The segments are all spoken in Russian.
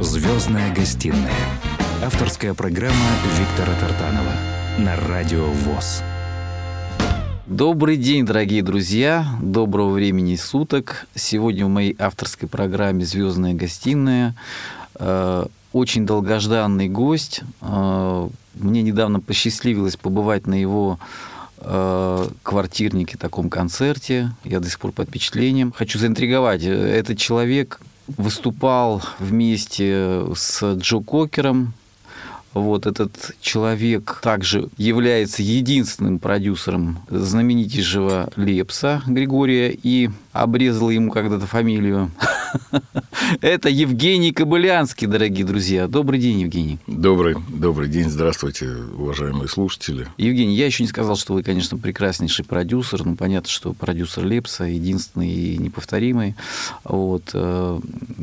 Звездная гостиная. Авторская программа Виктора Тартанова на Радио ВОЗ. Добрый день, дорогие друзья. Доброго времени суток. Сегодня в моей авторской программе «Звездная гостиная» э, очень долгожданный гость. Э, мне недавно посчастливилось побывать на его э, квартирнике, таком концерте. Я до сих пор под впечатлением. Хочу заинтриговать. Этот человек выступал вместе с Джо Кокером, вот этот человек также является единственным продюсером знаменитейшего Лепса Григория. И обрезал ему когда-то фамилию. Это Евгений Кобылянский, дорогие друзья. Добрый день, Евгений. Добрый, добрый день. Здравствуйте, уважаемые слушатели. Евгений, я еще не сказал, что вы, конечно, прекраснейший продюсер. Ну, понятно, что продюсер Лепса единственный и неповторимый. Вот. Э,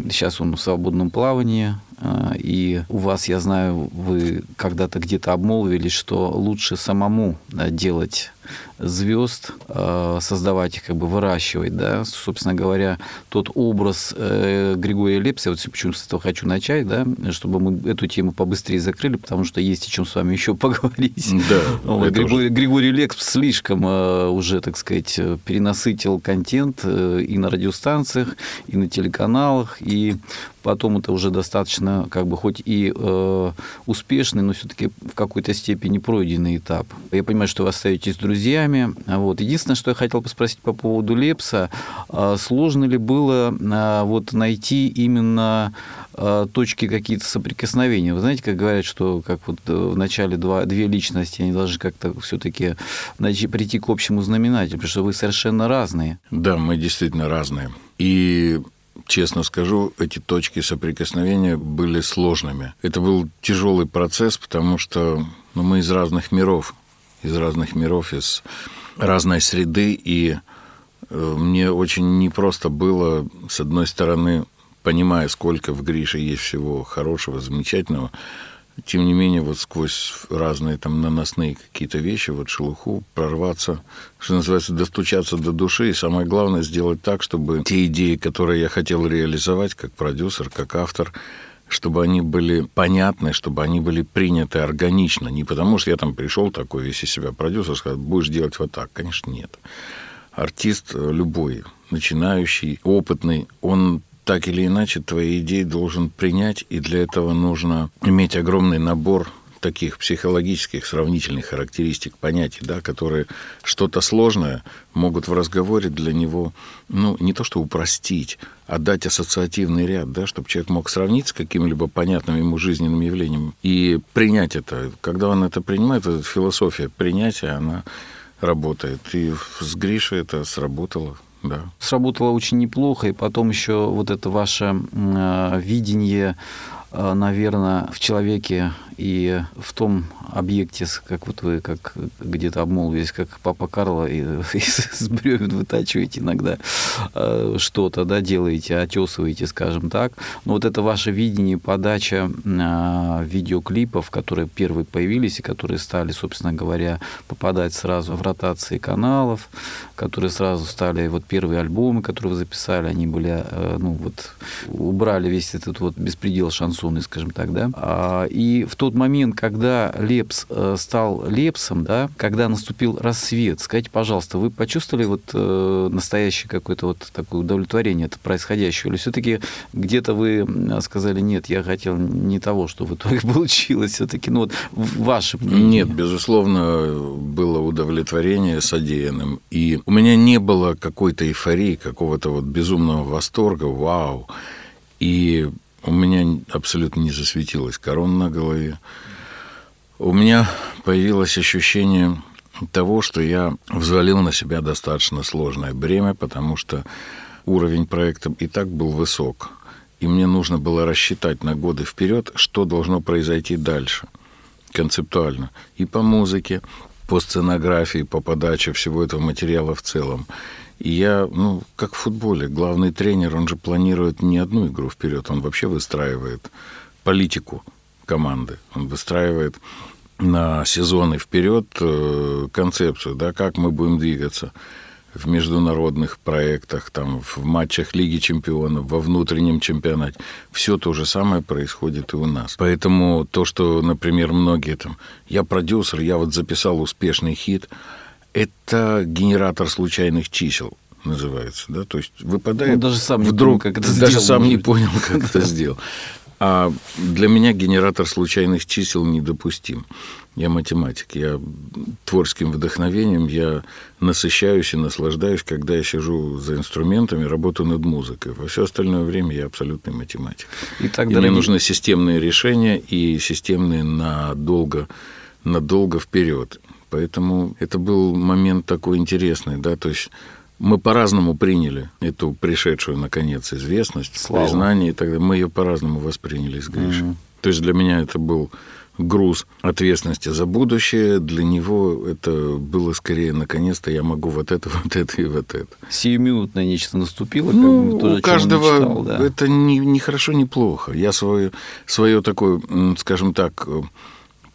сейчас он в свободном плавании. Э, и у вас, я знаю, вы когда-то где-то обмолвились, что лучше самому делать звезд, э, создавать их, как бы выращивать, да, собственно говоря, тот образ э, Григория Лепса, вот почему с этого хочу начать, да, чтобы мы эту тему побыстрее закрыли, потому что есть о чем с вами еще поговорить. Да. Вот, Григорий. Григорий Лепс слишком э, уже, так сказать, перенасытил контент и на радиостанциях, и на телеканалах, и потом это уже достаточно, как бы, хоть и э, успешный, но все-таки в какой-то степени пройденный этап. Я понимаю, что вы остаетесь друзьями. Вот. Единственное, что я хотел поспросить по поводу Лепса, э, сложно ли было э, вот найти именно э, точки какие-то соприкосновения. Вы знаете, как говорят, что как вот в начале два, две личности, они должны как-то все-таки прийти к общему знаменателю, потому что вы совершенно разные. Да, мы действительно разные. И честно скажу, эти точки соприкосновения были сложными. Это был тяжелый процесс, потому что ну, мы из разных миров, из разных миров, из разной среды, и э, мне очень непросто было, с одной стороны, понимая, сколько в Грише есть всего хорошего, замечательного, тем не менее, вот сквозь разные там наносные какие-то вещи, вот шелуху, прорваться, что называется, достучаться до души, и самое главное, сделать так, чтобы те идеи, которые я хотел реализовать как продюсер, как автор, чтобы они были понятны, чтобы они были приняты органично. Не потому, что я там пришел такой весь из себя продюсер, сказал, будешь делать вот так. Конечно, нет. Артист любой, начинающий, опытный, он так или иначе твои идеи должен принять, и для этого нужно иметь огромный набор таких психологических сравнительных характеристик, понятий, да, которые что-то сложное могут в разговоре для него, ну, не то что упростить, а дать ассоциативный ряд, да, чтобы человек мог сравнить с каким-либо понятным ему жизненным явлением и принять это. Когда он это принимает, эта философия принятия, она работает. И с Гришей это сработало да. Сработало очень неплохо, и потом еще вот это ваше э, видение, э, наверное, в человеке и в том объекте, как вот вы как где-то обмолвились, как папа Карло, и, из бревен вытачиваете иногда э, что-то, да, делаете, отесываете, скажем так. Но вот это ваше видение, подача э, видеоклипов, которые первые появились и которые стали, собственно говоря, попадать сразу в ротации каналов, которые сразу стали, вот первые альбомы, которые вы записали, они были, э, ну вот, убрали весь этот вот беспредел шансоны, скажем так, да. А, и в тот момент, когда Лепс э, стал Лепсом, да, когда наступил рассвет, скажите, пожалуйста, вы почувствовали вот э, настоящее какое-то вот такое удовлетворение от происходящего? Или все-таки где-то вы сказали, нет, я хотел не того, что в итоге получилось все-таки, ну вот ваше мнение? Нет, безусловно, было удовлетворение содеянным. И у меня не было какой-то эйфории, какого-то вот безумного восторга, вау. И у меня абсолютно не засветилась корона на голове. У меня появилось ощущение того, что я взвалил на себя достаточно сложное бремя, потому что уровень проекта и так был высок. И мне нужно было рассчитать на годы вперед, что должно произойти дальше, концептуально. И по музыке, по сценографии, по подаче всего этого материала в целом. И я, ну, как в футболе, главный тренер, он же планирует не одну игру вперед, он вообще выстраивает политику команды, он выстраивает на сезоны вперед э, концепцию, да, как мы будем двигаться. в международных проектах, там, в матчах Лиги чемпионов, во внутреннем чемпионате. Все то же самое происходит и у нас. Поэтому то, что, например, многие там, я продюсер, я вот записал успешный хит, это генератор случайных чисел называется, да, то есть выпадает Он даже сам не вдруг, понял, как это даже сделал, сам не быть. понял, как это сделал. А для меня генератор случайных чисел недопустим. Я математик, я творческим вдохновением, я насыщаюсь и наслаждаюсь, когда я сижу за инструментами, работаю над музыкой. Во все остальное время я абсолютный математик. Итак, И мне дорогие- нужны системные решения и системные надолго, надолго вперед. Поэтому это был момент такой интересный, да, то есть мы по-разному приняли эту пришедшую, наконец, известность, Славу. признание и так далее. Мы ее по-разному восприняли с Гришей. То есть для меня это был груз ответственности за будущее, для него это было скорее, наконец-то я могу вот это, вот это и вот это. Сиюминутное нечто наступило, как Ну, бы, тоже, о у каждого мечтал, да. это не, не хорошо, не плохо. Я свое, свое такое, скажем так, э,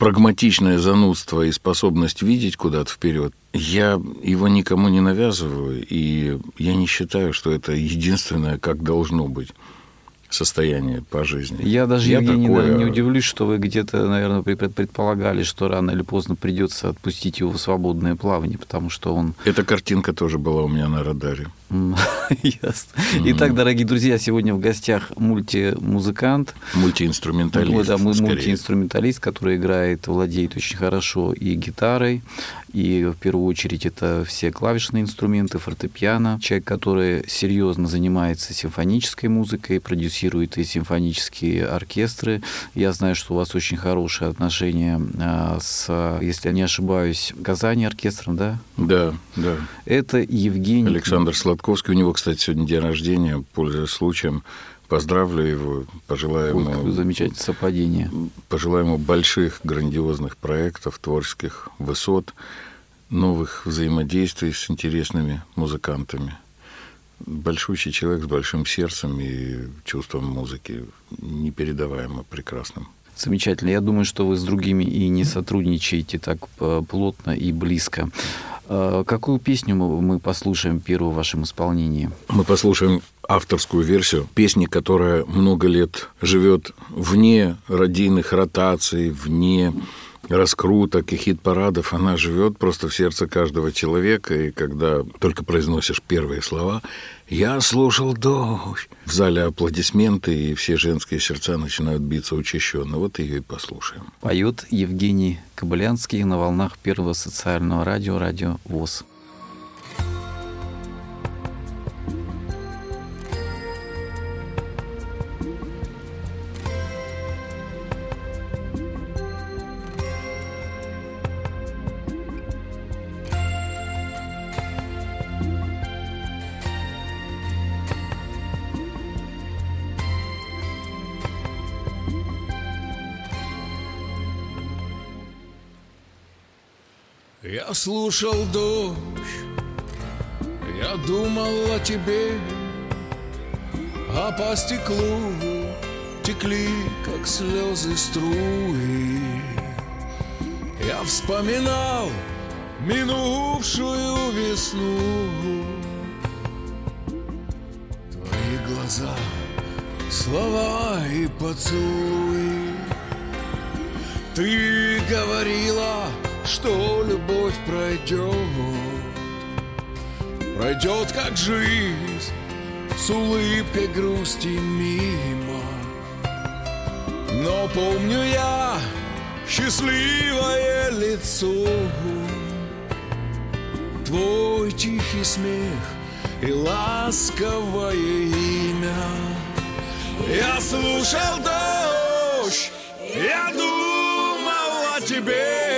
прагматичное занудство и способность видеть куда-то вперед, я его никому не навязываю, и я не считаю, что это единственное, как должно быть состояние по жизни. Я даже, Евгений, такое- не удивлюсь, что вы где-то, наверное, пред- предполагали, что рано или поздно придется отпустить его в свободное плавание, потому что он... Эта картинка тоже была у меня на радаре. Ясно. Итак, дорогие друзья, сегодня в гостях мультимузыкант, Мультиинструменталист. Да, мультиинструменталист, который играет, владеет очень хорошо и гитарой, и в первую очередь это все клавишные инструменты, фортепиано. Человек, который серьезно занимается симфонической музыкой, продюсирует и симфонические оркестры. Я знаю, что у вас очень хорошие отношения а, с, если я не ошибаюсь, Казани оркестром, да? Да, да. Это Евгений... Александр Сладковский. У него, кстати, сегодня день рождения. Пользуясь случаем, поздравлю его, пожелаю Ой, ему, замечательное совпадение. пожелаю ему больших, грандиозных проектов, творческих высот, новых взаимодействий с интересными музыкантами. Большущий человек с большим сердцем и чувством музыки непередаваемо прекрасным. Замечательно. Я думаю, что вы с другими и не сотрудничаете так э, плотно и близко. Э, Какую песню мы послушаем первую в вашем исполнении? Мы послушаем авторскую версию песни, которая много лет живет вне родийных ротаций, вне раскруток и хит-парадов. Она живет просто в сердце каждого человека. И когда только произносишь первые слова «Я слушал дождь», в зале аплодисменты, и все женские сердца начинают биться учащенно. Вот ее и послушаем. Поет Евгений Кобылянский на волнах первого социального радио, радио ВОЗ. Слушал дождь, я думал о тебе, а по стеклу текли, как слезы струи. Я вспоминал минувшую весну, твои глаза, слова и поцелуи. Ты говорила, что любовь пройдет. Пройдет, как жизнь, с улыбкой грусти мимо. Но помню я счастливое лицо. Твой тихий смех и ласковое имя. Я слушал дождь, я думал о тебе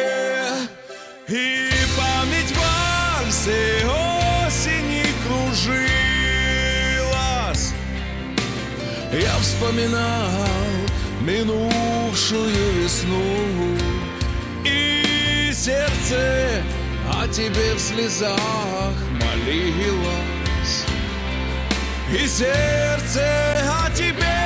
вальсы осени кружилась Я вспоминал минувшую весну И сердце о тебе в слезах молилось. И сердце о тебе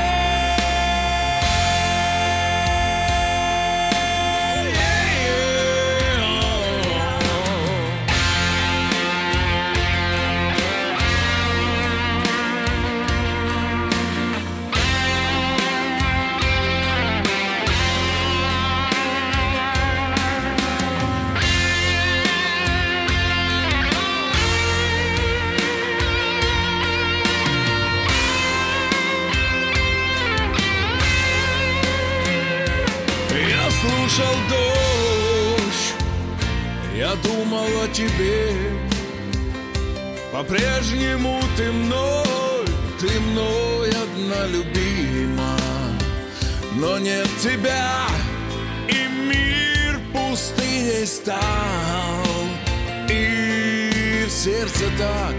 я думал о тебе. По-прежнему ты мной, ты мной одна любима. Но нет тебя, и мир пустыней стал. И в сердце так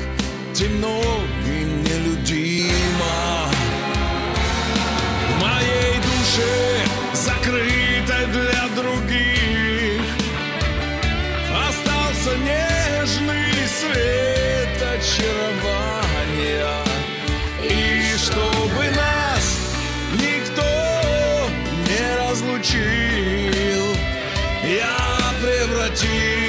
темно и нелюдимо. В моей душе закрытой для других Остался нежный свет очарования. И чтобы нас никто не разлучил Я превратил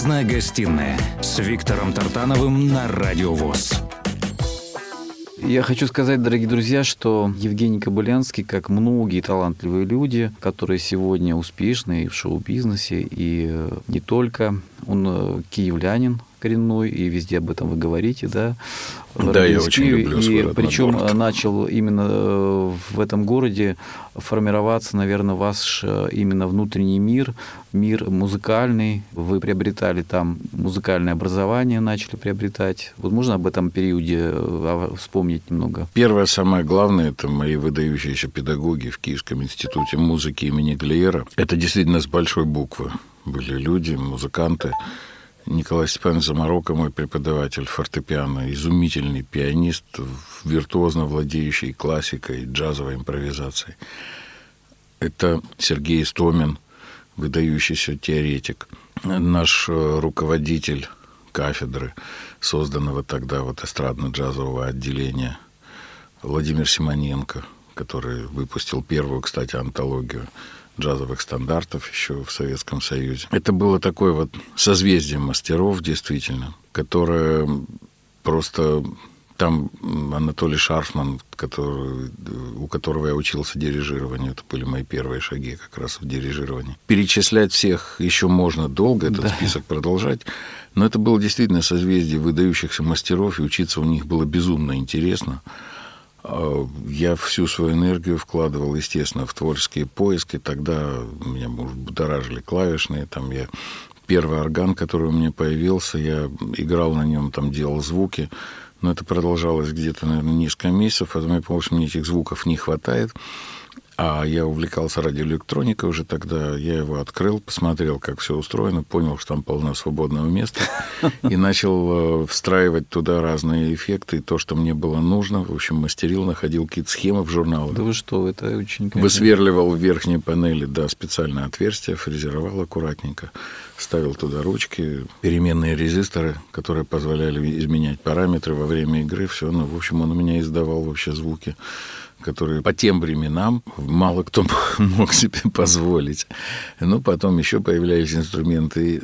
Звездная гостиная с Виктором Тартановым на Радио ВОЗ. Я хочу сказать, дорогие друзья, что Евгений Кобылянский, как многие талантливые люди, которые сегодня успешны и в шоу-бизнесе, и э, не только, он э, киевлянин коренной, и везде об этом вы говорите, да? Да, я очень люблю свой И причем город. начал именно э, в этом городе формироваться, наверное, ваш э, именно внутренний мир, мир музыкальный. Вы приобретали там музыкальное образование, начали приобретать. Вот можно об этом периоде э, вспомнить немного? Первое, самое главное, это мои выдающиеся педагоги в Киевском институте музыки имени Глиера. Это действительно с большой буквы были люди, музыканты. Николай Степанович Заморока, мой преподаватель фортепиано, изумительный пианист, виртуозно владеющий классикой, джазовой импровизацией. Это Сергей Истомин, выдающийся теоретик, наш э, руководитель кафедры, созданного тогда вот эстрадно-джазового отделения, Владимир Симоненко, который выпустил первую, кстати, антологию джазовых стандартов еще в Советском Союзе. Это было такое вот созвездие мастеров, действительно, которое просто там Анатолий Шарфман, который, у которого я учился дирижированию, это были мои первые шаги как раз в дирижировании. Перечислять всех еще можно долго, этот Да. список продолжать, но это было действительно созвездие выдающихся мастеров, и учиться у них было безумно интересно. А, Я всю свою энергию вкладывал, естественно, в творческие поиски. Тогда меня может, будоражили клавишные. Там я первый орган, который у меня появился, я играл на нем, там делал звуки. Но это продолжалось где-то, наверное, несколько месяцев. Потом я понял, что мне этих звуков не хватает. А я увлекался радиоэлектроникой уже тогда. Я его открыл, посмотрел, как все устроено, понял, что там полно свободного места. И начал э, встраивать туда разные эффекты. И то, что мне было нужно. В общем, мастерил, находил какие-то схемы в журналах. Да вы что, это очень... Высверливал в верхней панели, да, специальное отверстие, фрезеровал аккуратненько, ставил туда ручки, переменные резисторы, которые позволяли изменять параметры во время игры, все. Ну, в общем, он у меня издавал вообще звуки которые по тем временам мало кто мог себе позволить. Ну, потом еще появлялись инструменты.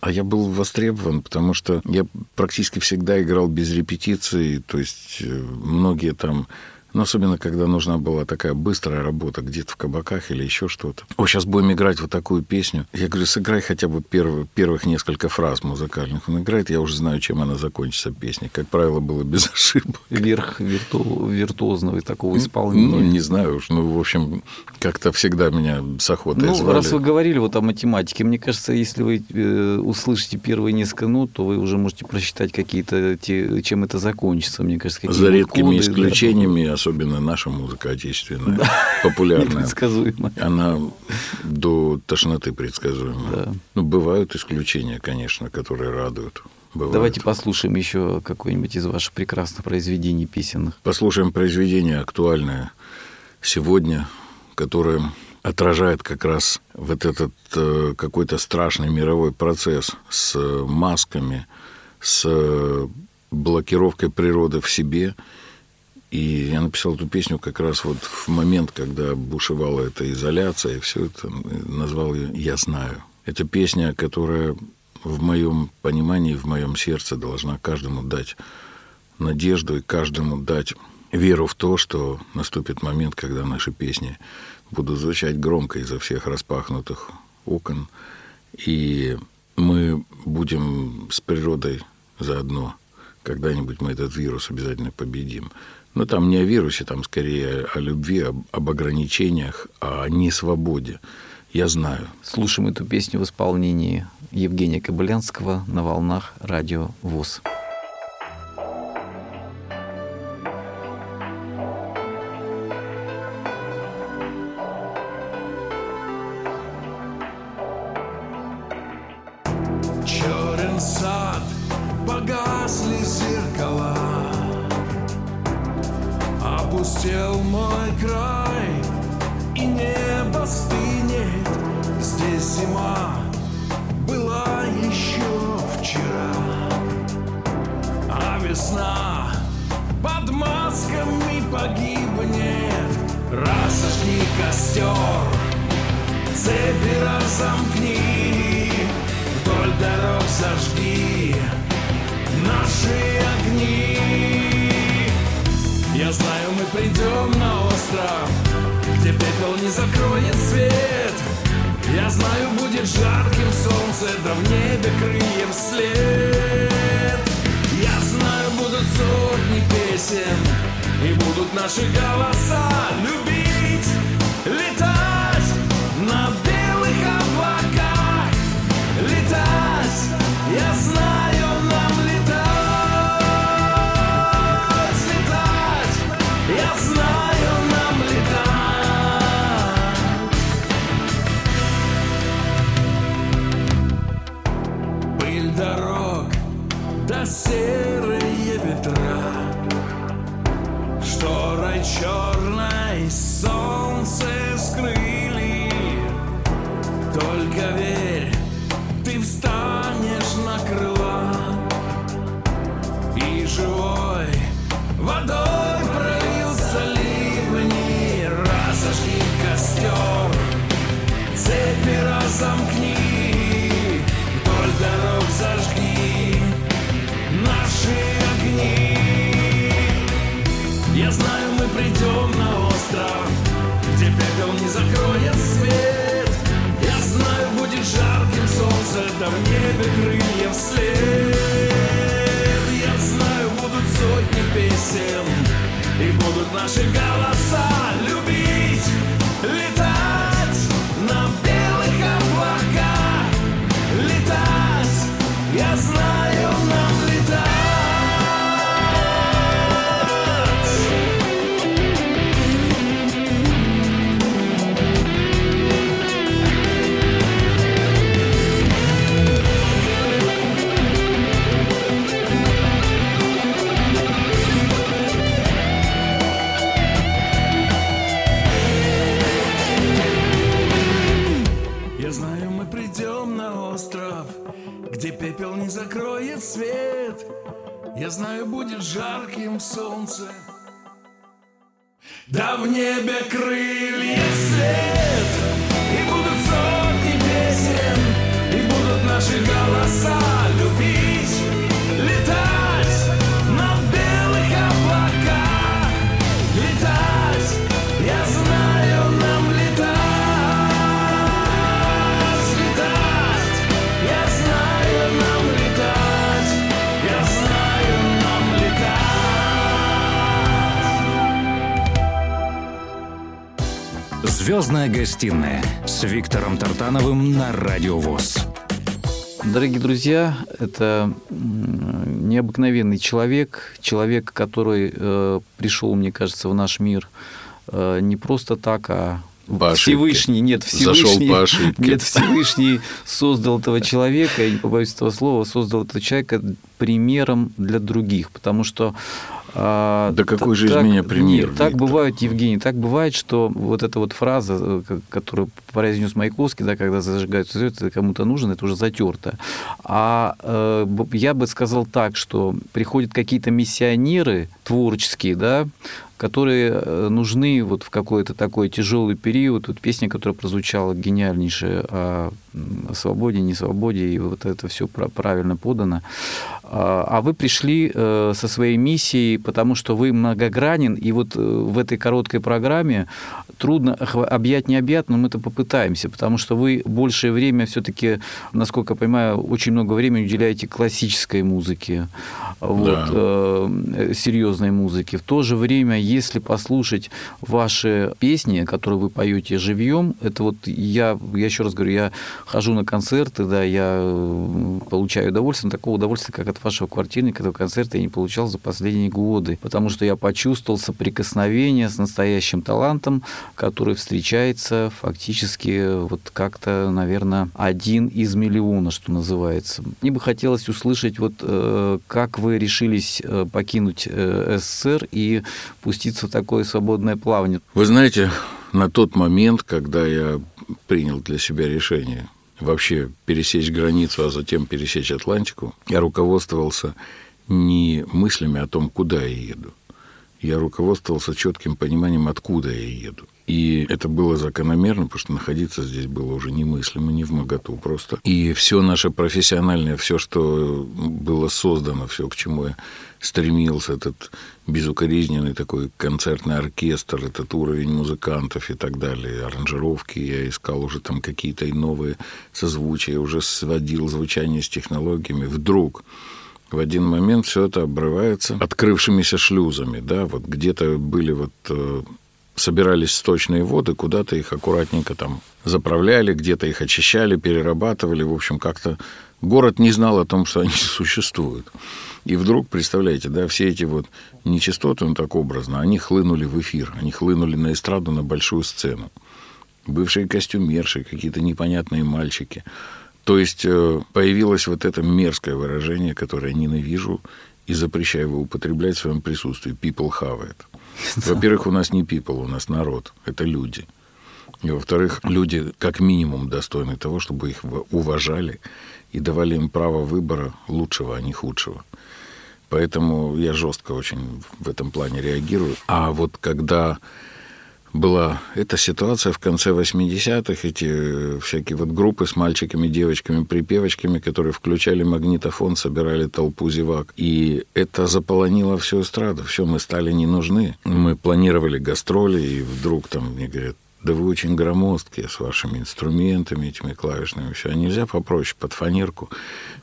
А я был востребован, потому что я практически всегда играл без репетиции. То есть э, многие там но особенно, когда нужна была такая быстрая работа где-то в кабаках или еще что-то. О, сейчас будем играть вот такую песню. Я говорю, сыграй хотя бы первых, первых несколько фраз музыкальных. Он играет, я уже знаю, чем она закончится, песня. Как правило, было без ошибок. Верх вирту... виртуозного такого исполнения. Ну, не знаю уж. Ну, в общем, как-то всегда меня с охотой Ну, звали. раз вы говорили вот о математике, мне кажется, если вы э, услышите первые несколько нот, то вы уже можете просчитать какие-то, те, чем это закончится, мне кажется. За редкими коды, да. Особенно наша музыка отечественная, популярная. Непредсказуемо. Она до тошноты предсказуема. Да. Ну, бывают исключения, конечно, которые радуют. Бывают. Давайте послушаем еще какое-нибудь из ваших прекрасных произведений песенных. Послушаем произведение актуальное сегодня, которое отражает как раз вот этот э, какой-то страшный мировой процесс с масками, с э, блокировкой природы в себе. И я написал эту песню как раз вот в момент, когда бушевала эта изоляция, и все это назвал ее «Я знаю». Это песня, которая в моем понимании, в моем сердце должна каждому дать надежду и каждому дать веру в то, что наступит момент, когда наши песни будут звучать громко изо всех распахнутых окон, и мы будем с природой заодно. Когда-нибудь мы этот вирус обязательно победим. Но там не о вирусе, там скорее о любви, об, об ограничениях, о несвободе. Я знаю. Слушаем эту песню в исполнении Евгения Кобылянского на волнах радио ВОЗ. Только верь, в небе крылья вслед. Я знаю, будут сотни песен, и будут наши голоса знаю, будет жарким солнце. Да в небе крылья свет, и будут сотни песен, и будут наши голоса любить, Звездная гостиная с Виктором Тартановым на Радио ВОЗ. Дорогие друзья, это необыкновенный человек, человек, который э, пришел, мне кажется, в наш мир э, не просто так, а По. Всевышний, нет, Зашел Всевышний, по ошибке. нет, Всевышний создал этого человека, я не побоюсь этого слова, создал этого человека примером для других, потому что а, Да какой же из меня пример, Нет, так бывает, Евгений, так бывает, что вот эта вот фраза, э, которую произнес Маяковский, да, когда зажигаются звезды, это кому-то нужно, это уже затерто. А э, я бы сказал так, что приходят какие-то миссионеры творческие, да, которые э, нужны вот в какой-то такой тяжелый период. Вот песня, которая прозвучала гениальнейшая м, о свободе, не свободе, и вот это все правильно подано. А а вы пришли э, со своей миссией, потому что вы многогранен, и вот э, в этой короткой программе трудно объять необъятно, но мы это попытаемся, потому что вы большее время все-таки, насколько я понимаю, очень много времени уделяете классической музыке, вот, э, серьезной музыке. В то же время, если послушать ваши песни, которые вы поете живьем, это вот я, я еще раз говорю, я хожу на концерты, да, я э, получаю удовольствие, но такого удовольствия, как от вашего квартирника, этого концерта я не получал за последние годы, потому что я почувствовал соприкосновение с настоящим талантом, который встречается фактически вот как-то, наверное, один из миллиона, что называется. Мне бы хотелось услышать, вот э, как вы решились э, покинуть э, СССР и пуститься в такое свободное плавание. Вы знаете, на тот момент, когда я принял для себя решение вообще пересечь границу, а затем пересечь Атлантику, я руководствовался не мыслями о том, куда я еду. Я руководствовался четким пониманием, откуда я еду. И это было закономерно, потому что находиться здесь было уже немыслимо, не в моготу просто. И все наше профессиональное, все, что было создано, все, к чему я стремился, этот безукоризненный такой концертный оркестр, этот уровень музыкантов и так далее, аранжировки, я искал уже там какие-то и новые созвучия, уже сводил звучание с технологиями. Вдруг в один момент все это обрывается открывшимися шлюзами, да, вот где-то были вот э, собирались сточные воды, куда-то их аккуратненько там заправляли, где-то их очищали, перерабатывали, в общем, как-то город не знал о том, что они существуют. И вдруг, представляете, да, все эти вот нечистоты, ну так образно, они хлынули в эфир, они хлынули на эстраду, на большую сцену. Бывшие костюмерши, какие-то непонятные мальчики. То есть э, появилось вот это мерзкое выражение, которое я ненавижу и запрещаю его употреблять в своем присутствии. People have it. Во-первых, у нас не people, у нас народ. Это люди. И во-вторых, люди как минимум достойны того, чтобы их уважали и давали им право выбора лучшего, а не худшего. Поэтому я жестко очень в этом плане реагирую. А вот когда была эта ситуация в конце 80-х, эти э, всякие вот группы с мальчиками, девочками, припевочками, которые включали магнитофон, собирали толпу зевак. И это заполонило всю эстраду. Все, мы стали не нужны. Мы планировали гастроли, и вдруг там мне говорят, да вы очень громоздкие с вашими инструментами, этими клавишными, все. А нельзя попроще, под фанерку.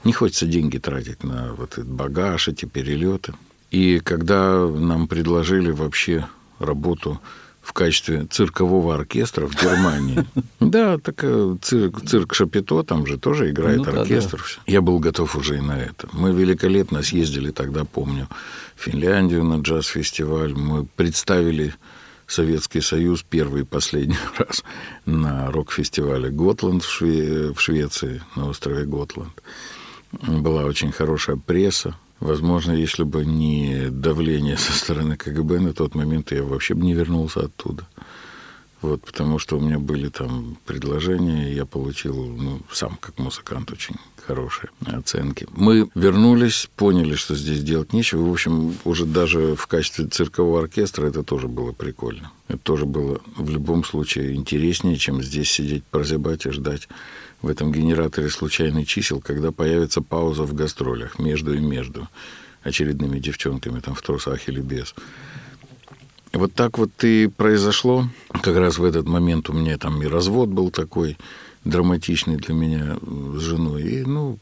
Не хочется деньги тратить на вот этот багаж, эти перелеты. И когда нам предложили вообще работу в качестве циркового оркестра в Германии. Да, так э, цирк, цирк Шапито, там же тоже играет Ну да, оркестр. всё. Я был готов уже и на это. Мы великолепно съездили тогда, помню, в Финляндию на джаз-фестиваль. Мы представили Советский Союз первый и последний раз на рок-фестивале Готланд в, Шве- в Швеции, на острове Готланд. Была очень хорошая пресса. Возможно, если бы не давление со стороны КГБ на тот момент, я вообще бы не вернулся оттуда. Вот, потому что у меня были там предложения, я получил, ну, сам как музыкант очень хорошие оценки. Мы вернулись, поняли, что здесь делать нечего. В общем, уже даже в качестве циркового оркестра это тоже было прикольно. Это тоже было в любом случае интереснее, чем здесь сидеть, прозябать и ждать в этом генераторе случайных чисел, когда появится пауза в гастролях между и между очередными девчонками там в трусах или без. Вот так вот и произошло. Как раз в этот момент у меня там и развод был такой драматичный для меня с женой. И, ну,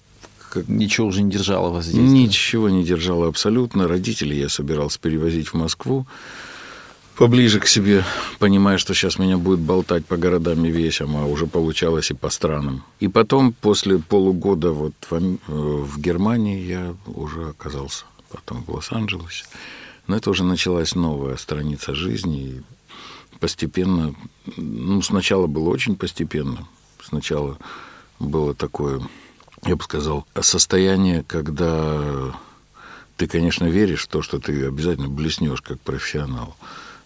как... Ничего уже не держало вас здесь? Ничего да? не держало абсолютно. Родителей я собирался перевозить в Москву поближе к себе, понимая, что сейчас меня будет болтать по городам и весям, а уже получалось и по странам. И потом, после полугода вот в, в Германии, я уже оказался потом в Лос-Анджелесе. Но это уже началась новая страница жизни. И постепенно, ну, сначала было очень постепенно. Сначала было такое, я бы сказал, состояние, когда ты, конечно, веришь в то, что ты обязательно блеснешь как профессионал.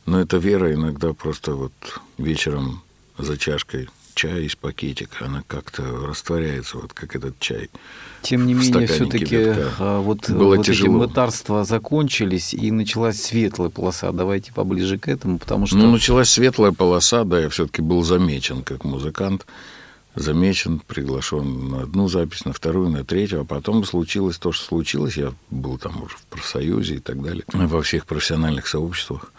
Но эта вера иногда просто вот вечером за чашкой чая из пакетика, она как-то растворяется, вот как этот чай. Тем не менее, все-таки а, вот, Было вот тяжело. эти мытарства закончились, и началась светлая полоса. Давайте поближе к этому, потому что... Ну, началась светлая полоса, да, я все-таки был замечен как музыкант, замечен, приглашен на одну запись, на вторую, на третью, а потом случилось то, что случилось. Я был там уже в профсоюзе и так далее, во всех профессиональных сообществах.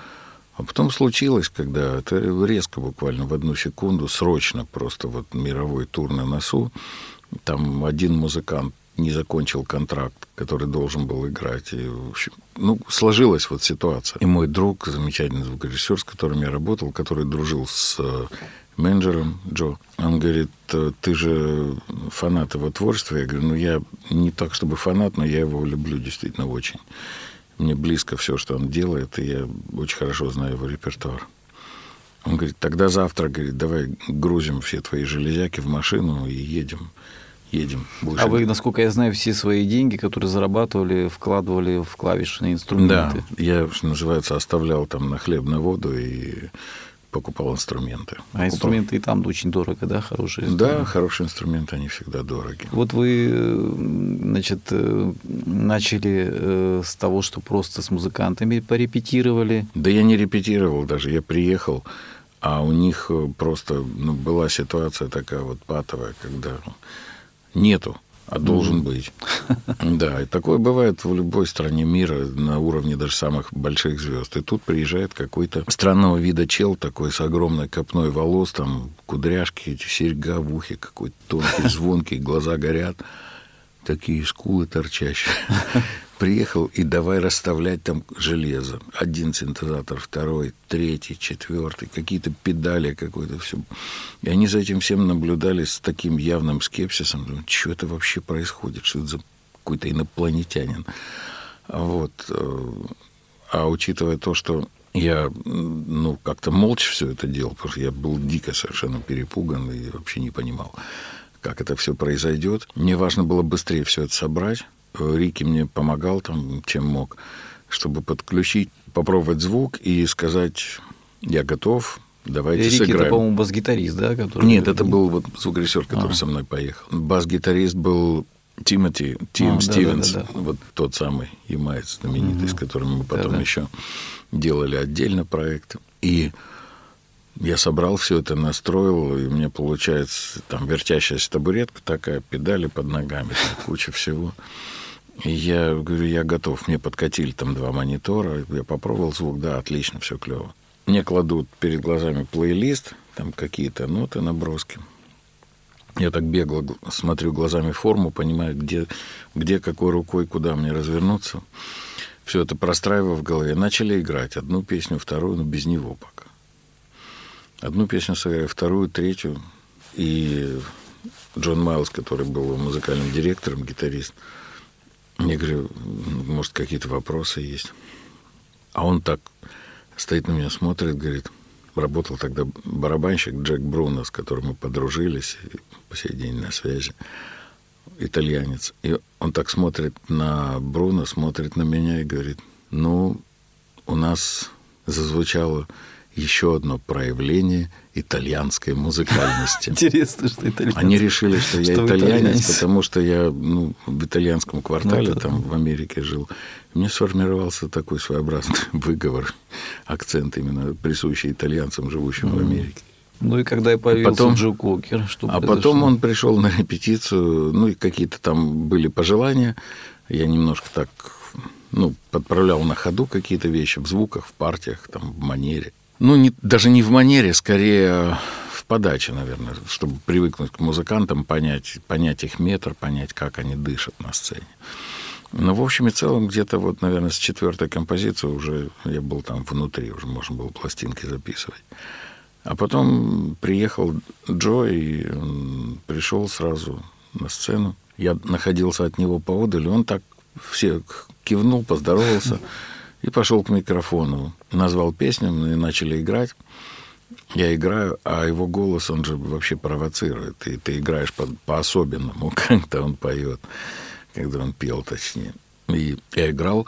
А потом случилось, когда это резко, буквально в одну секунду, срочно просто вот мировой тур на носу. Там один музыкант не закончил контракт, который должен был играть. И, в общем, ну, сложилась вот ситуация. И мой друг, замечательный звукорежиссер, с которым я работал, который дружил с э, менеджером Джо, он говорит, «Э, ты же фанат его творчества. Я говорю, ну, я не так, чтобы фанат, но я его люблю действительно очень. Мне близко все, что он делает, и я очень хорошо знаю его репертуар. Он говорит, тогда завтра, говорит, давай грузим все твои железяки в машину и едем. Едем. Будешь а вы, насколько я знаю, все свои деньги, которые зарабатывали, вкладывали в клавишные инструменты? Да, я, что называется, оставлял там на хлеб, на воду и покупал инструменты. А покупал. инструменты и там очень дорого, да, хорошие инструменты? Да, хорошие инструменты, они всегда дороги. Вот вы, значит, э, начали э, с того, что просто с музыкантами порепетировали? Да я не репетировал даже, я приехал, а у них э, просто ну, была ситуация такая вот патовая, когда нету а должен mm-hmm. быть. Да, и такое бывает в любой стране мира на уровне даже самых больших звезд. И тут приезжает какой-то странного вида чел такой с огромной копной волос, там кудряшки, эти серьга в ухе какой-то тонкий, звонкий, глаза горят, такие скулы торчащие приехал и давай расставлять там железо. Один синтезатор, второй, третий, четвертый, какие-то педали какой-то все. И они за этим всем наблюдали с таким явным скепсисом. Думаю, что это вообще происходит? Что это за какой-то инопланетянин? Вот. Э, а учитывая то, что я, ну, как-то молча все это делал, потому что я был дико совершенно перепуган и вообще не понимал, как это все произойдет. Мне важно было быстрее все это собрать, Рики мне помогал там, чем мог, чтобы подключить, попробовать звук и сказать, я готов, давайте Рики сыграем. это, по-моему, бас-гитарист, да? Который... Нет, это был вот звукорежиссер, который а. со мной поехал. Бас-гитарист был Тимоти, Тим а, Стивенс, да, да, да, вот тот самый ямаец знаменитый, угу. с которым мы потом да, да. еще делали отдельно проект. И я собрал все это, настроил, и у меня получается там вертящаяся табуретка такая, педали под ногами, там, куча всего. Я говорю, я готов. Мне подкатили там два монитора. Я попробовал звук, да, отлично, все клево. Мне кладут перед глазами плейлист, там какие-то ноты, наброски. Я так бегло смотрю глазами форму, понимаю, где, где какой рукой, куда мне развернуться. Все это простраиваю в голове. Начали играть одну песню, вторую, но без него пока. Одну песню сыграю, вторую, третью. И Джон Майлз, который был музыкальным директором, гитарист, я говорю, может, какие-то вопросы есть. А он так стоит на меня, смотрит, говорит, работал тогда барабанщик Джек Бруно, с которым мы подружились, по сей день на связи, итальянец. И он так смотрит на Бруно, смотрит на меня и говорит, ну, у нас зазвучало еще одно проявление итальянской музыкальности. Интересно, что итальянец. Они решили, что я Что итальянец, потому что я ну, в итальянском квартале, Ну, это там в Америке жил. И мне сформировался такой своеобразный выговор, акцент именно присущий итальянцам, живущим в Америке. Ну и когда я появился Потом- Джо Кокер, что А произошло? потом он пришел на репетицию, ну и какие-то там были пожелания. Я немножко так, ну, подправлял на ходу какие-то вещи в звуках, в партиях, там, в манере. Ну, не, даже не в манере, скорее в подаче, наверное, чтобы привыкнуть к музыкантам, понять, понять их метр, понять, как они дышат на сцене. Но в общем и целом где-то вот, наверное, с четвертой композиции уже я был там внутри, уже можно было пластинки записывать. А потом приехал Джо, и пришел сразу на сцену. Я находился от него поодаль, он так все кивнул, поздоровался и пошел к микрофону. Назвал песню, мы начали играть. Я играю, а его голос, он же вообще провоцирует. И ты играешь по- по-особенному, когда он поет, когда он пел, точнее. И я играл,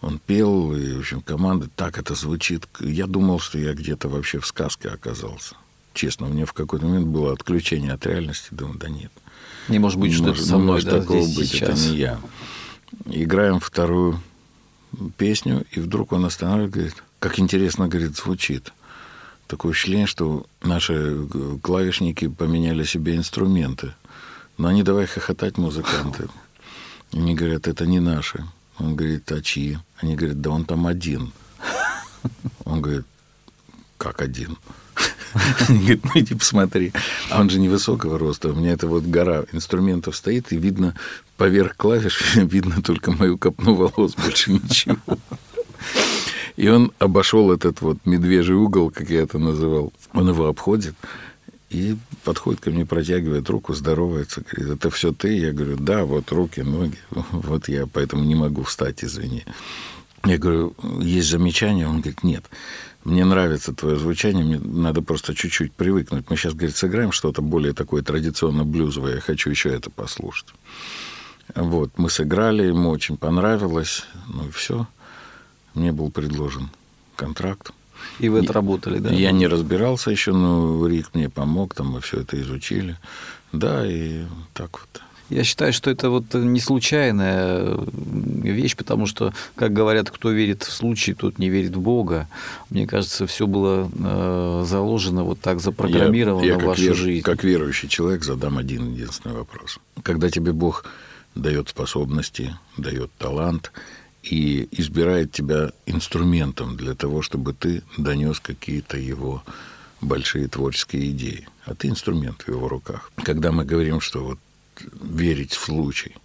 он пел, и, в общем, команда, так это звучит. Я думал, что я где-то вообще в сказке оказался. Честно, мне в какой-то момент было отключение от реальности. Думаю, да нет. Не может быть, что это может- со не мной, может да, такого быть, сейчас. это не я. Играем вторую песню, и вдруг он останавливает, говорит, как интересно, говорит, звучит. Такое ощущение, что наши э, клавишники поменяли себе инструменты. Но они давай хохотать, музыканты. Они говорят, это не наши. Он говорит, а чьи? Они говорят, да он там один. Он говорит, как один? Они говорят, ну иди посмотри. А он же невысокого роста. У меня это вот гора инструментов стоит, и видно поверх клавиш, видно только мою копну волос, больше ничего. И он обошел этот вот медвежий угол, как я это называл. Он его обходит и подходит ко мне, протягивает руку, здоровается, говорит, это все ты? Я говорю, да, вот руки, ноги, вот я поэтому не могу встать, извини. Я говорю, есть замечание? Он говорит, нет. Мне нравится твое звучание, мне надо просто чуть-чуть привыкнуть. Мы сейчас, говорит, сыграем что-то более такое традиционно блюзовое, я хочу еще это послушать. Вот, мы сыграли, ему очень понравилось, ну и все. Мне был предложен контракт. И вы отработали, да? Я не разбирался еще, но Рик мне помог, там мы все это изучили. Да, и так вот. Я считаю, что это вот не случайная вещь, потому что, как говорят, кто верит в случай, тот не верит в Бога. Мне кажется, все было э, заложено вот так, запрограммировано я, я в вашу вер- жизнь. Как верующий человек задам один единственный вопрос. Когда тебе Бог дает способности, дает талант и избирает тебя инструментом для того, чтобы ты донес какие-то его большие творческие идеи, а ты инструмент в его руках. Когда мы говорим, что вот верить в случай,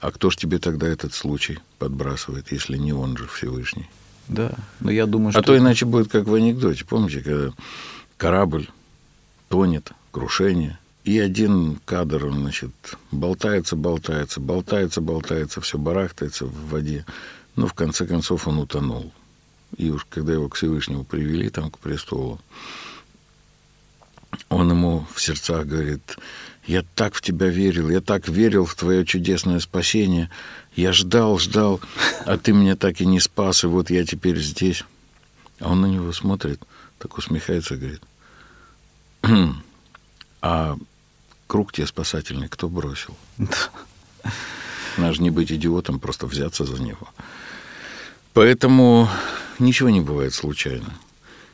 а кто ж тебе тогда этот случай подбрасывает, если не он же Всевышний? Да, но я думаю, что... А то иначе будет как в анекдоте. Помните, когда корабль тонет, крушение, и один кадр, значит, болтается, болтается, болтается, болтается, все барахтается в воде. Но в конце концов он утонул. И уж когда его к Всевышнему привели, там, к престолу, он ему в сердцах говорит, я так в тебя верил, я так верил в твое чудесное спасение, я ждал, ждал, а ты меня так и не спас, и вот я теперь здесь. А он на него смотрит, так усмехается говорит, «Хм, а круг тебе спасательный кто бросил? Надо же не быть идиотом, просто взяться за него. Поэтому ничего не бывает случайно.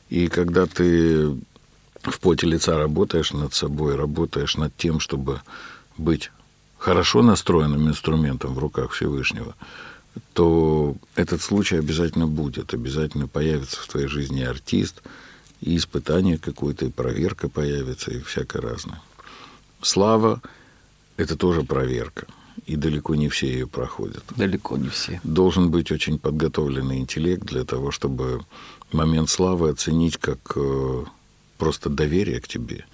И когда ты в поте лица работаешь над собой, работаешь над тем, чтобы быть хорошо настроенным инструментом в руках Всевышнего, то этот случай обязательно будет, обязательно появится в твоей жизни артист, и испытание какое-то, и проверка появится, и всякое разное. Слава – это тоже проверка, и далеко не все ее проходят. Далеко не все. Должен быть очень подготовленный интеллект для того, чтобы момент славы оценить как э, просто доверие к тебе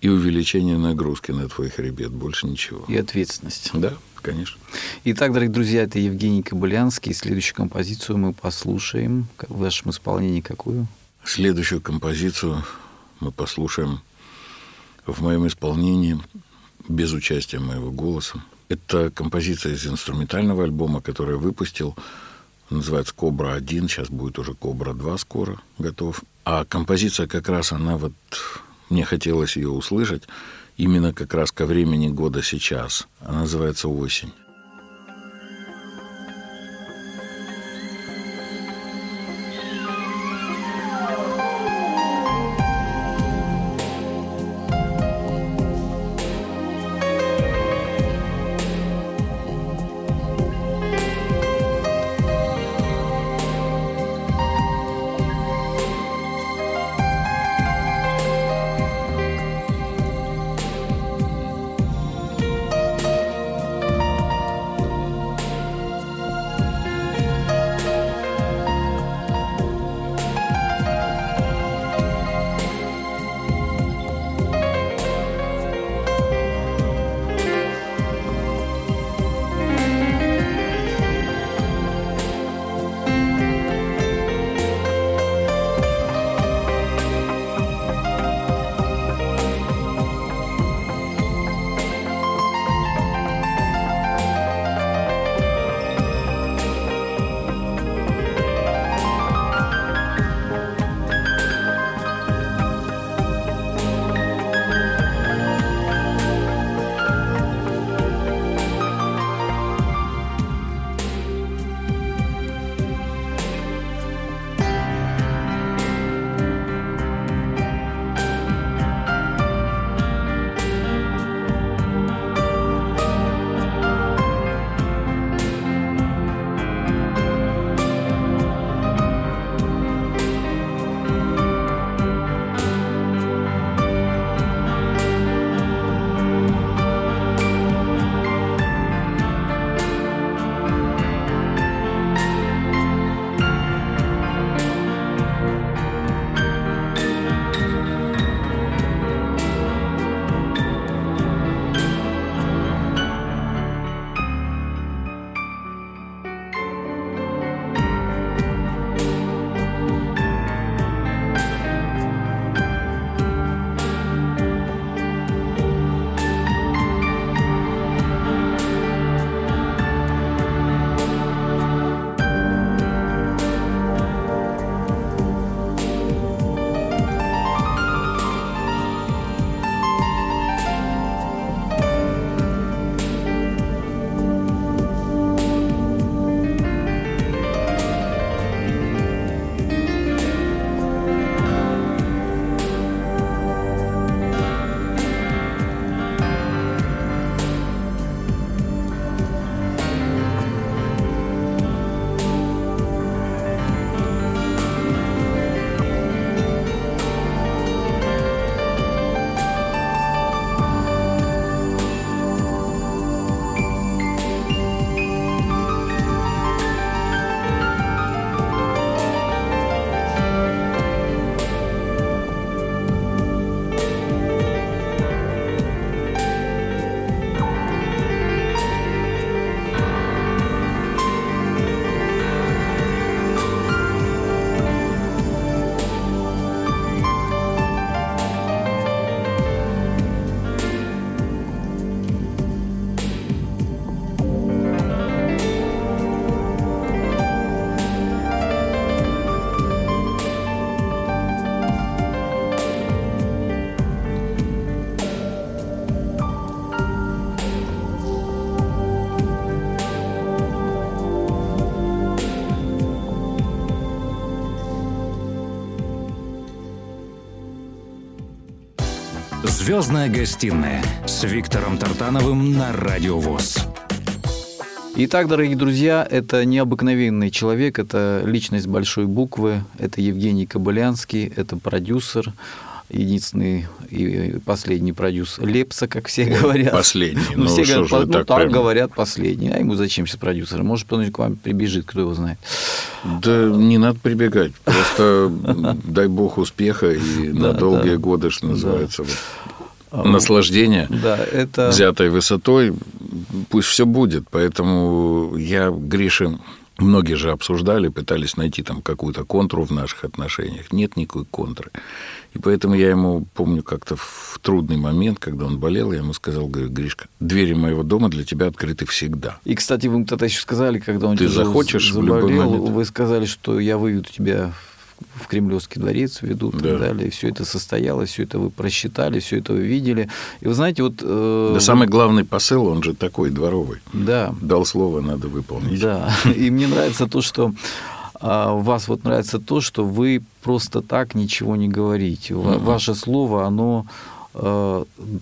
и увеличение нагрузки на твой хребет, больше ничего. И ответственность. Да, конечно. Итак, дорогие друзья, это Евгений Кобылянский. Следующую композицию мы послушаем. В вашем исполнении какую? Следующую композицию мы послушаем в моем исполнении без участия моего голоса. Это композиция из инструментального альбома, который я выпустил. Называется «Кобра-1», сейчас будет уже «Кобра-2» скоро готов. А композиция как раз, она вот, мне хотелось ее услышать, именно как раз ко времени года сейчас. Она называется «Осень». «Звездная гостиная» с Виктором Тартановым на Радио ВОЗ. Итак, дорогие друзья, это необыкновенный человек, это личность большой буквы, это Евгений Кобылянский, это продюсер, единственный и последний продюсер Лепса, как все говорят. Последний. Ну, Ну, все говорят, вы ну, так так прям- говорят последний. А ему зачем сейчас продюсер? Может, он к вам прибежит, кто его знает. Да не надо прибегать. Просто дай бог успеха и на долгие годы, что называется, наслаждение, Да, это... взятой высотой, пусть все будет. Поэтому я, Гриша, многие же обсуждали, пытались найти там какую-то контру в наших отношениях. Нет никакой контры. И поэтому я ему, помню, как-то в трудный момент, когда он болел, я ему сказал, говорю, Гришка, двери моего дома для тебя открыты всегда. И, кстати, вы тогда еще сказали, когда он Ты захочешь в заболел, любой момент. вы сказали, что я выведу тебя в Кремлевский дворец ведут и Да. так далее. Все это состоялось, все это вы просчитали, все это вы видели. И вы знаете, вот... э, Да самый главный посыл, он же такой дворовый. Да, Дал слово, надо выполнить. да. И мне нравится то, что а, у вас вот нравится то, что вы просто так ничего не говорите. Мгм. Ваше слово, оно,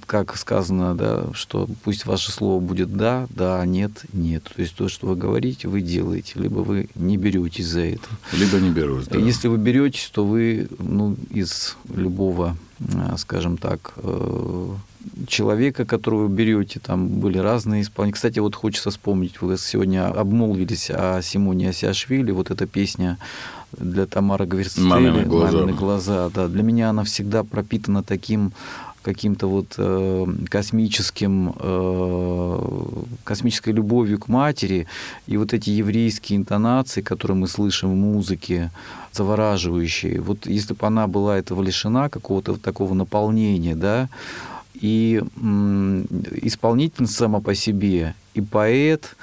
как сказано, да, что пусть ваше слово будет да, да, нет, нет. То есть то, что вы говорите, вы делаете, либо вы не беретесь за это. Либо не берусь. да. Если вы беретесь, то вы ну, из любого, а, скажем так, э, человека, которого вы берете, там были разные исполнители. Кстати, вот хочется вспомнить, вы сегодня обмолвились о Симоне Асиашвили, вот эта песня для Тамары Гверцители «Мамины глаза». «Мамины глаза», да. Для меня она всегда пропитана таким каким-то вот э, космическим, э, космической любовью к матери. И вот эти еврейские интонации, которые мы слышим в музыке, завораживающие. Вот если бы она была этого лишена, какого-то такого наполнения, да, и м, исполнительница сама по себе, и поэт,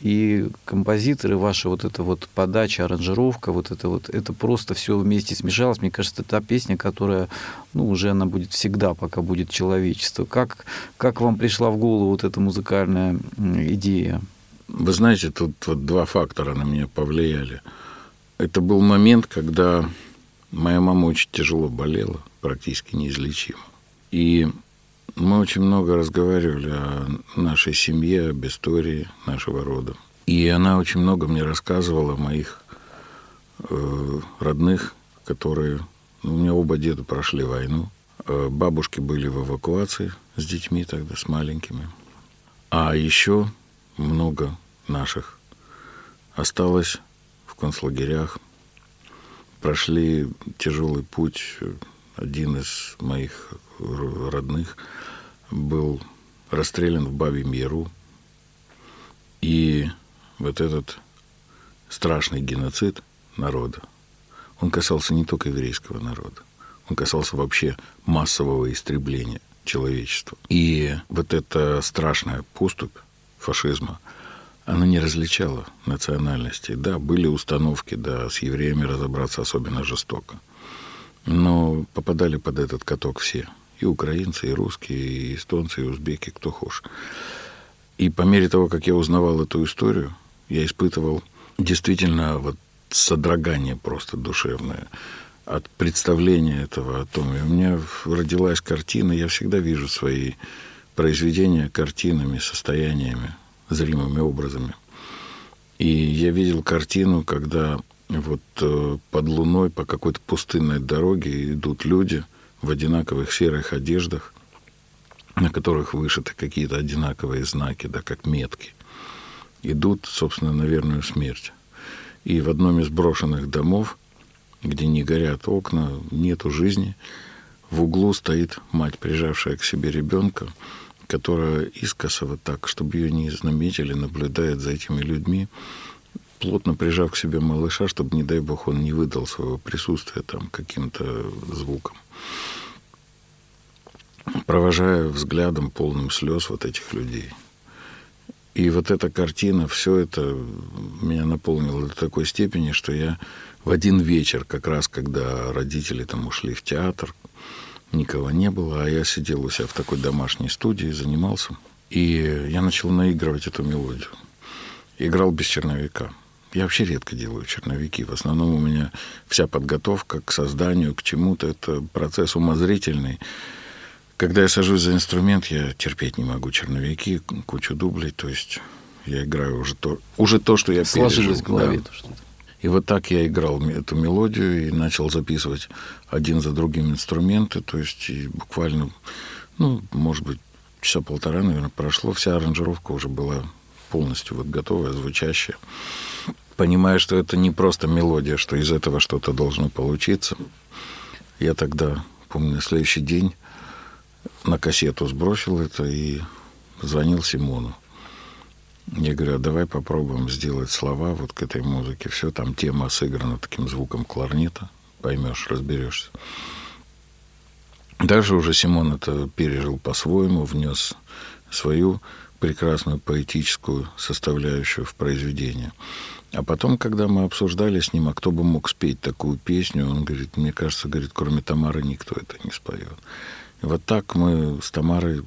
и композиторы, ваша вот эта вот подача, аранжировка, вот это вот, это просто все вместе смешалось. Мне кажется, это та песня, которая, ну, уже она будет всегда, пока будет человечество. Как, как вам пришла в голову вот эта музыкальная идея? Вы знаете, тут вот два фактора на меня повлияли. Это был момент, когда моя мама очень тяжело болела, практически неизлечимо. И мы очень много разговаривали о нашей семье, об истории нашего рода. И она очень много мне рассказывала о моих э, родных, которые... ну, у меня оба деда прошли войну. Э, бабушки были в эвакуации с детьми тогда, с маленькими. А еще много наших осталось в концлагерях, прошли тяжелый путь. Один из моих р- родных был расстрелян в Бабьем Яру. И вот этот страшный геноцид народа, он касался не только еврейского народа, он касался вообще массового истребления человечества. И вот эта страшная поступь фашизма, она не различала национальностей. Да, были установки, да, с евреями разобраться особенно жестоко. Но попадали под этот каток все. И украинцы, и русские, и эстонцы, и узбеки, кто хочешь. И по мере того, как я узнавал эту историю, я испытывал действительно вот содрогание просто душевное от представления этого о том. И у меня родилась картина, я всегда вижу свои произведения картинами, состояниями, зримыми образами. И я видел картину, когда вот э, под луной по какой-то пустынной дороге идут люди в одинаковых серых одеждах, на которых вышиты какие-то одинаковые знаки, да, как метки. Идут, собственно, на верную смерть. И в одном из брошенных домов, где не горят окна, нету жизни, в углу стоит мать, прижавшая к себе ребенка, которая искоса вот так, чтобы ее не заметили, наблюдает за этими людьми, плотно прижав к себе малыша, чтобы, не дай бог, он не выдал своего присутствия там каким-то звуком. Провожая взглядом полным слез вот этих людей. И вот эта картина, все это меня наполнило до такой степени, что я в один вечер, как раз когда родители там ушли в театр, никого не было, а я сидел у себя в такой домашней студии, занимался. И я начал наигрывать эту мелодию. Играл без черновика. Я вообще редко делаю черновики. В основном у меня вся подготовка к созданию, к чему-то, это процесс умозрительный. Когда я сажусь за инструмент, я терпеть не могу черновики, кучу дублей. То есть я играю уже то, уже то что я Сложилось пережил. в голове Да. то что-то. И вот так я играл эту мелодию и начал записывать один за другим инструменты. То есть и буквально, ну, может быть, часа полтора, наверное, прошло. Вся аранжировка уже была полностью вот готовая, звучащая. Понимая, что это не просто мелодия, что из этого что-то должно получиться. Я тогда, помню, на следующий день на кассету сбросил это и позвонил Симону. Я говорю, а давай попробуем сделать слова вот к этой музыке. Все, там тема сыграна таким звуком кларнета. Поймешь, разберешься. Дальше уже Симон это пережил по-своему, внес свою прекрасную поэтическую составляющую в произведении. А потом, когда мы обсуждали с ним, а кто бы мог спеть такую песню, он говорит, мне кажется, говорит, кроме Тамары никто это не споет. И вот так мы с Тамарой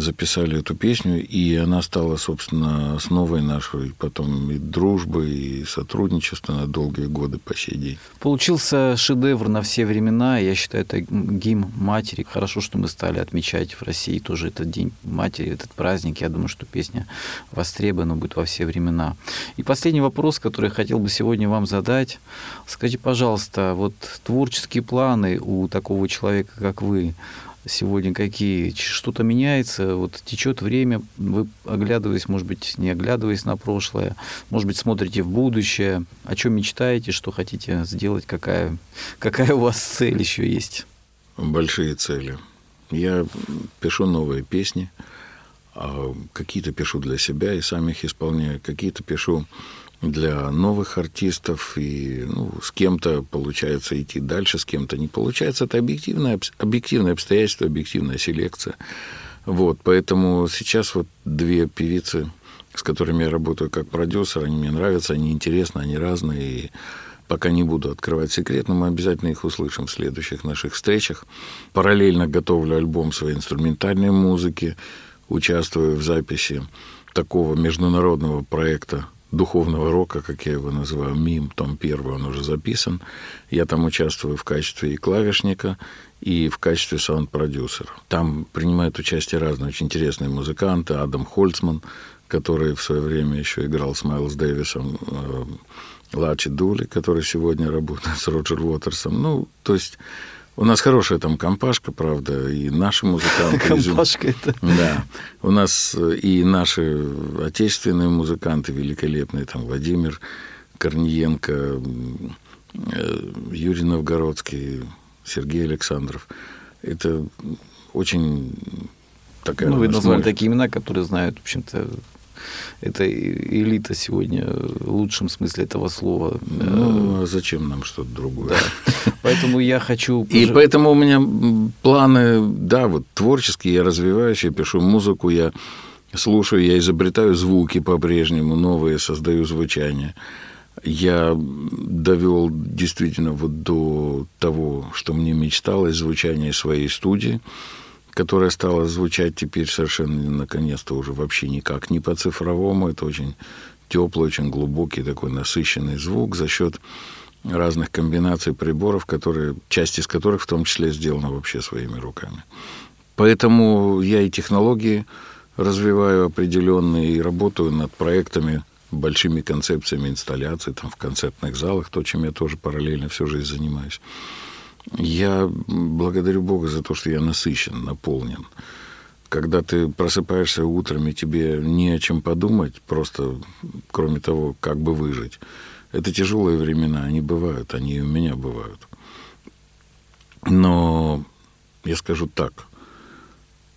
записали эту песню, и она стала, собственно, основой нашей потом и дружбы, и сотрудничества на долгие годы по сей день. Получился шедевр на все времена. Я считаю, это гимн матери. Хорошо, что мы стали отмечать в России тоже этот День матери, этот праздник. Я думаю, что песня востребована будет во все времена. И последний вопрос, который я хотел бы сегодня вам задать. Скажите, пожалуйста, вот творческие планы у такого человека, как вы, сегодня какие? Что-то меняется, вот течет время, вы оглядываясь, может быть, не оглядываясь на прошлое, может быть, смотрите в будущее, о чем мечтаете, что хотите сделать, какая, какая у вас цель еще есть? Большие цели. Я пишу новые песни, а какие-то пишу для себя и сам их исполняю, какие-то пишу для новых артистов, и ну, с кем-то получается идти дальше, с кем-то не получается. Это объективное, объективное обстоятельство, объективная селекция. Вот, поэтому сейчас вот две певицы, с которыми я работаю как продюсер, они мне нравятся, они интересны, они разные, и пока не буду открывать секрет, но мы обязательно их услышим в следующих наших встречах. Параллельно готовлю альбом своей инструментальной музыки, участвую в записи такого международного проекта духовного рока, как я его называю, МИМ, том первый, он уже записан. Я там участвую в качестве и клавишника, и в качестве саунд-продюсера. Там принимают участие разные очень интересные музыканты. Адам Хольцман, который в свое время еще играл с Майлз Дэвисом, э, Лачи Дули, который сегодня работает с Роджер Уотерсом. Ну, то есть у нас хорошая там компашка, правда, и наши музыканты. Компашка это. Да. У нас э, и наши отечественные музыканты великолепные, там Владимир Корниенко, э, Юрий Новгородский, Сергей Александров. Это очень такая... Ну, вы назвали такие имена, которые знают, в общем-то, это элита сегодня в лучшем смысле этого слова. Ну, а зачем нам что-то другое? Да. Поэтому я хочу... И поэтому у меня планы, да, вот творческие, я развиваюсь, я пишу музыку, я слушаю, я изобретаю звуки по-прежнему, новые, создаю звучание. Я довел действительно вот до того, что мне мечталось, звучание своей студии – которая стала звучать теперь совершенно наконец-то уже вообще никак не по цифровому. Это очень теплый, очень глубокий такой насыщенный звук за счет разных комбинаций приборов, которые, часть из которых в том числе сделана вообще своими руками. Поэтому я и технологии развиваю определенные и работаю над проектами, большими концепциями инсталляций там, в концертных залах, то, чем я тоже параллельно всю жизнь занимаюсь. Я благодарю Бога за то, что я насыщен, наполнен. Когда ты просыпаешься утром, и тебе не о чем подумать, просто кроме того, как бы выжить. Это тяжелые времена, они бывают, они и у меня бывают. Но я скажу так,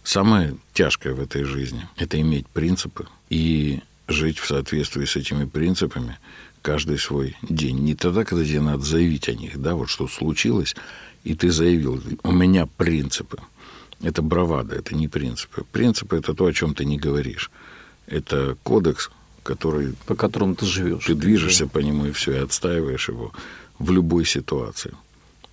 самое тяжкое в этой жизни – это иметь принципы и жить в соответствии с этими принципами – каждый свой день. Не тогда, когда тебе надо заявить о них, да, вот что случилось, и ты заявил, у меня принципы. Это бравада, это не принципы. Принципы – это то, о чем ты не говоришь. Это кодекс, который... По которому ты живешь. Ты движешься по нему, и все, и отстаиваешь его в любой ситуации.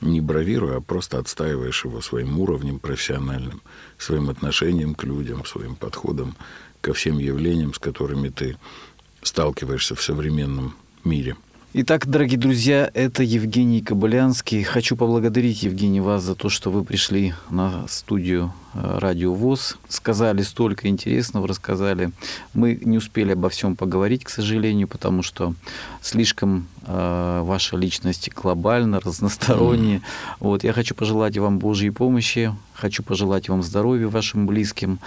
Не бравируя, а просто отстаиваешь его своим уровнем профессиональным, своим отношением к людям, своим подходом ко всем явлениям, с которыми ты сталкиваешься в современном мире. Итак, дорогие друзья, это Евгений Кобылянский. Хочу поблагодарить, Евгений, вас за то, что вы пришли на студию э, Радио ВОЗ. Сказали столько интересного, рассказали. Мы не успели обо всем поговорить, к сожалению, потому что слишком э, ваша личность глобальна, разносторонняя. Mm. Вот, я хочу пожелать вам Божьей помощи, хочу пожелать вам здоровья вашим близким.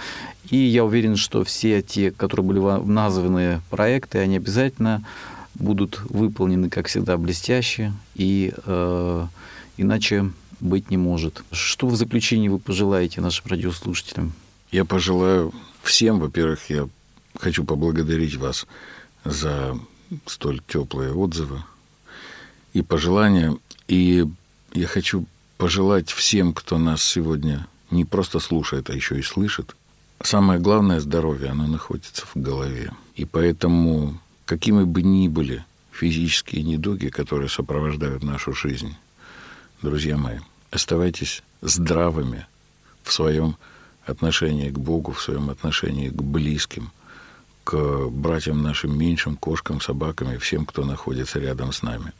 И я уверен, что все те, которые были названы проекты, они обязательно будут выполнены, как всегда, блестяще, и э, иначе быть не может. Что в заключении вы пожелаете нашим радиослушателям? Я пожелаю всем, во-первых, я хочу поблагодарить вас за столь теплые отзывы и пожелания. И я хочу пожелать всем, кто нас сегодня не просто слушает, а еще и слышит, самое главное здоровье, оно находится в голове. И поэтому, какими бы ни были физические недуги, которые сопровождают нашу жизнь, друзья мои, оставайтесь здравыми в своем отношении к Богу, в своем отношении к близким, к братьям нашим меньшим, кошкам, собакам и всем, кто находится рядом с нами.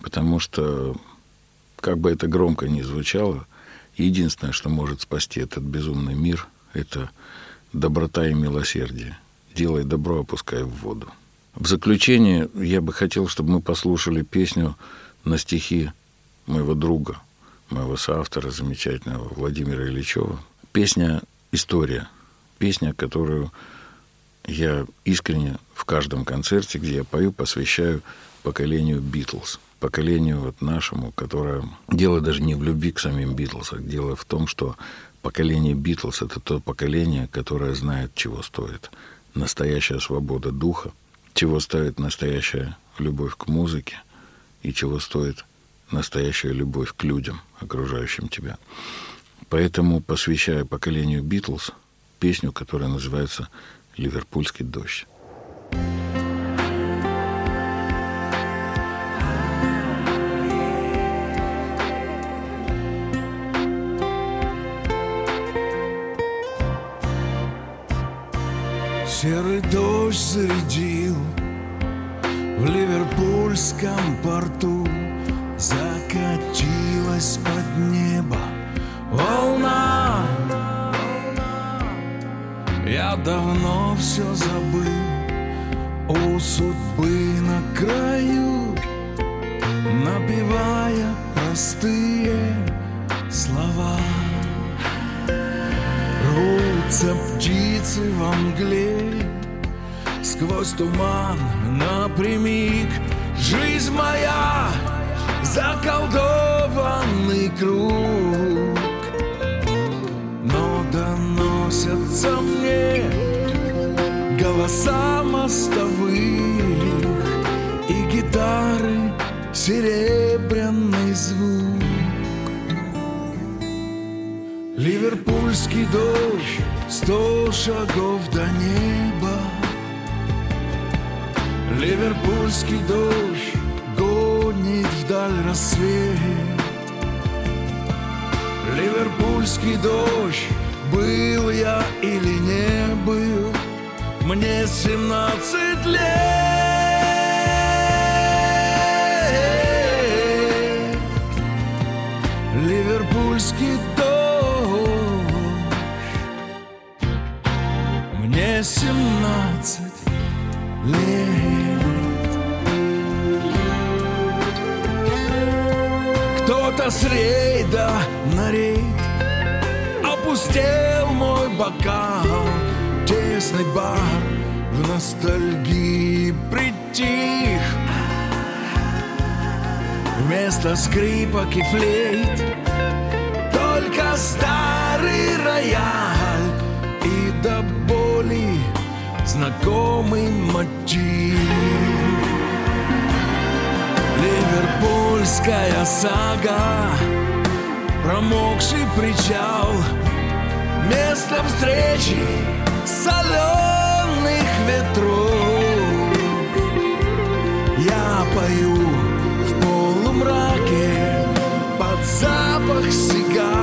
Потому что, как бы это громко ни звучало, единственное, что может спасти этот безумный мир, это доброта и милосердие. Делай добро, опускай в воду. В заключение я бы хотел, чтобы мы послушали песню на стихи моего друга, моего соавтора замечательного Владимира Ильичева. Песня «История». Песня, которую я искренне в каждом концерте, где я пою, посвящаю поколению Битлз. Поколению вот нашему, которое... Дело даже не в любви к самим Битлз, а дело в том, что поколение Битлз — это то поколение, которое знает, чего стоит настоящая свобода духа, чего стоит настоящая любовь к музыке и чего стоит настоящая любовь к людям, окружающим тебя. Поэтому посвящаю поколению Битлз песню, которая называется «Ливерпульский дождь». Серый дождь зарядил В ливерпульском порту. Закатилась под небо волна. Я давно все забыл У судьбы на краю Напевая простые слова Рвутся птицы во мгле Сквозь туман напрямик. Жизнь моя заколдованный круг Но доносятся мне голоса мостовых И гитары серебряный звук. Ливерпульский дождь, сто шагов до неба. Ливерпульский дождь гонит вдаль рассвет. Ливерпульский дождь, был я или не был, мне семнадцать лет. Ливерпульский мне семнадцать лет. Кто-то с рейда на рейд Опустел мой бокал. Тесный бар в ностальгии притих. Вместо скрипок и флейт Только старый рояль знакомый мотив. Ливерпульская сага Промокший причал Место встречи соленых ветров. Я пою в полумраке Под запах сигар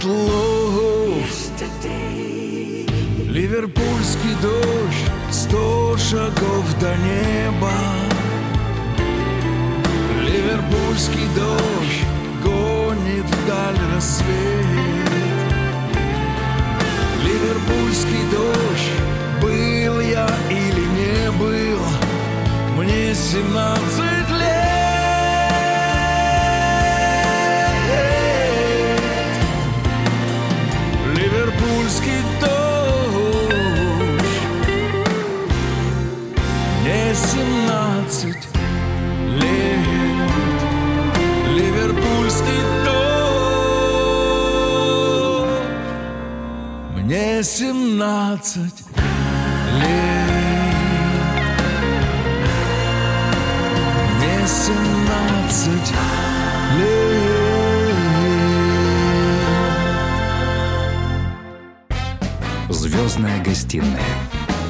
битлов Ливерпульский дождь, сто шагов до неба. Ливерпульский дождь гонит вдаль рассвет. Ливерпульский дождь, был я или не был, мне семнадцать семнадцать лет Ливерпульский дождь Мне семнадцать лет Мне семнадцать лет «Звездная гостиная».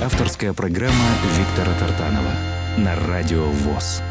Авторская программа Виктора Тартанова на радио ВОЗ.